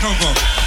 come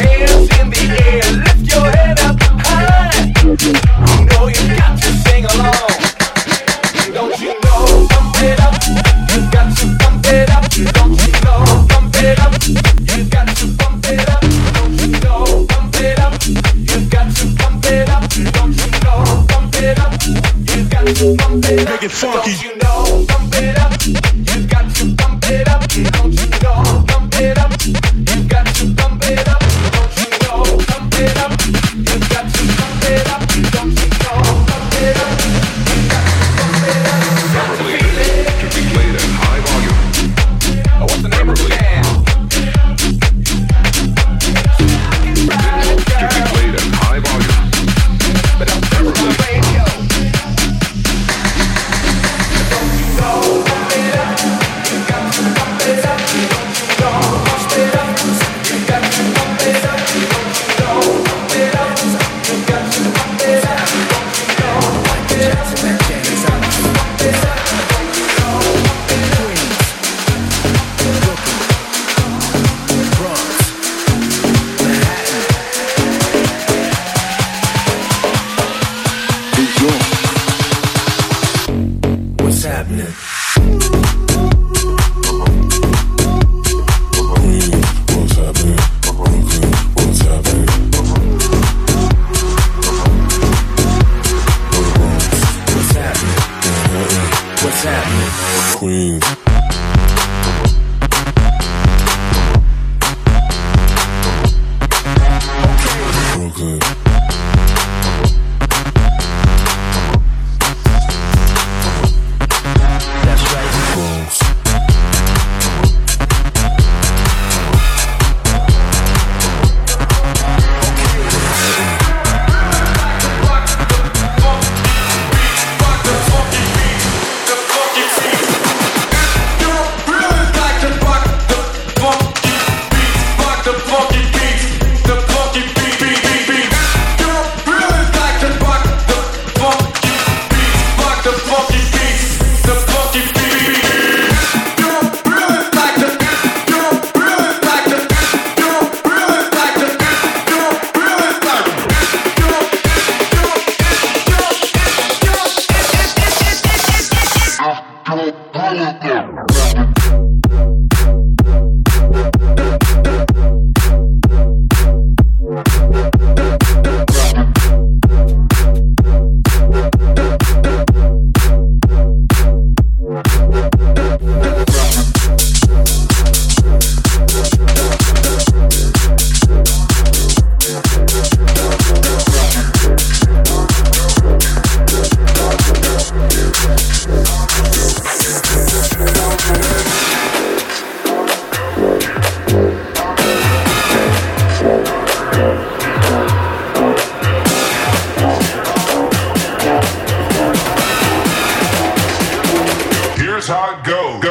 hands how it goes.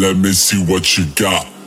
Let me see what you got.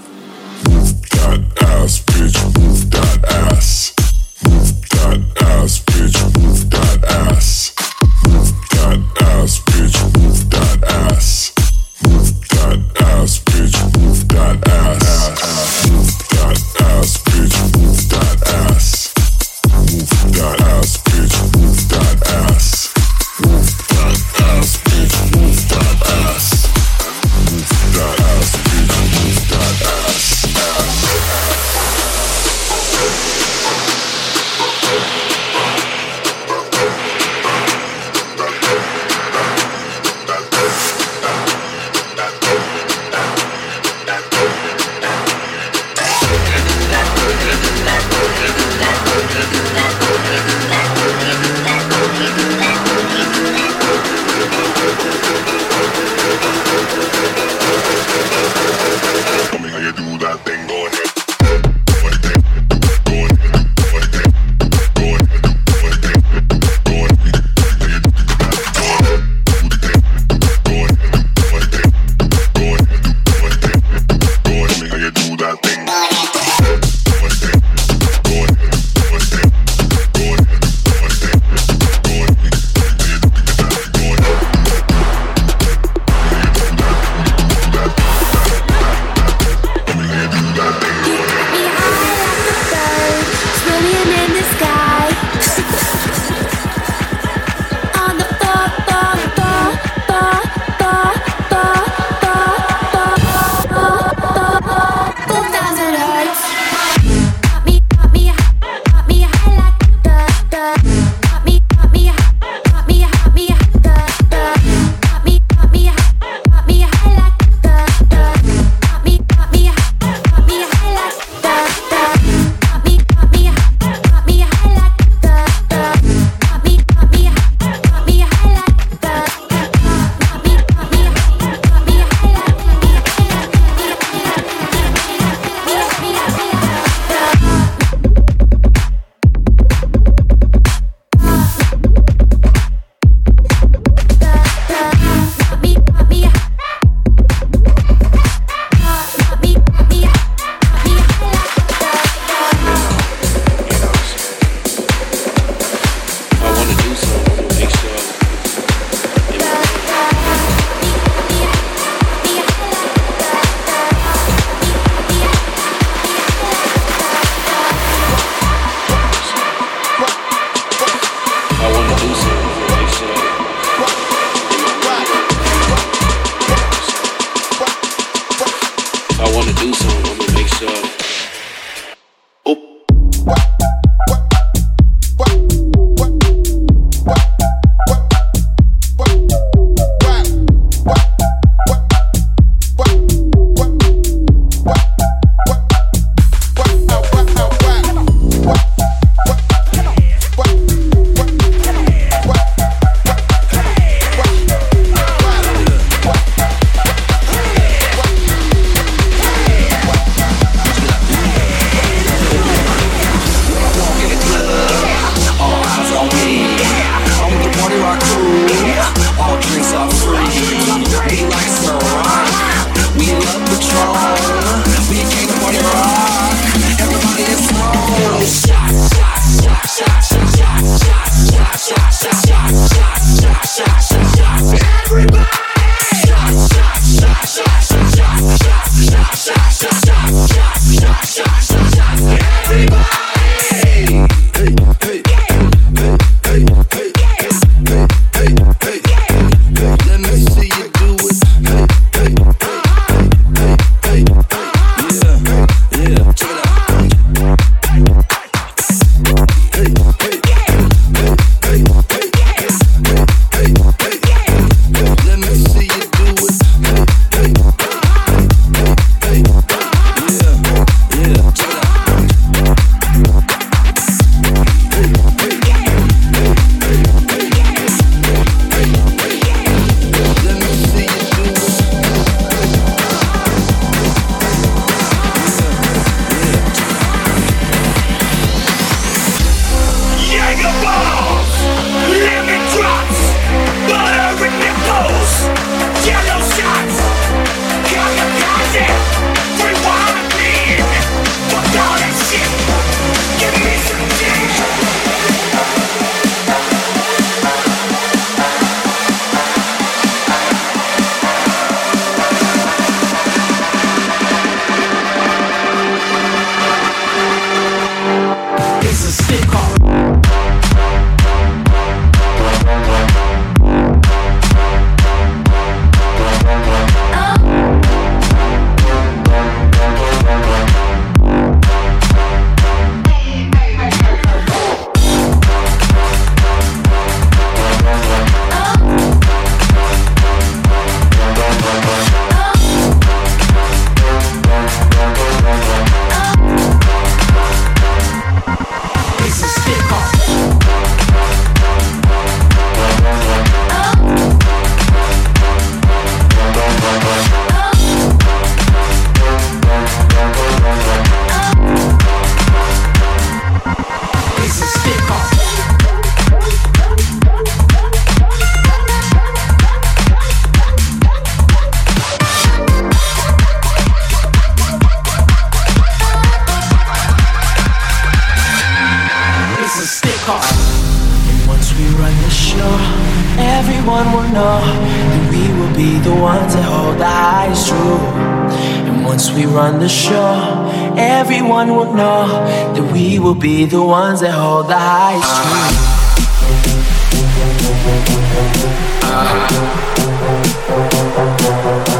everyone will know that we will be the ones that hold the highest rule. And once we run the show, everyone will know that we will be the ones that hold the highest rule. Uh-huh. Uh-huh.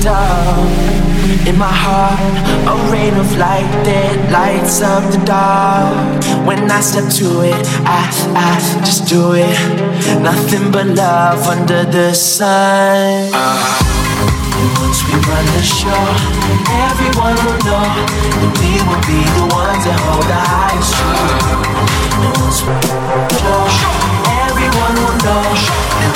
Kingdom in my heart, a rain of light that lights up the dark. When I step to it, I, I just do it. Nothing but love under the sun. Once we run the show, everyone will know that we will be the ones that hold the highest truth. Once we run the show, everyone will know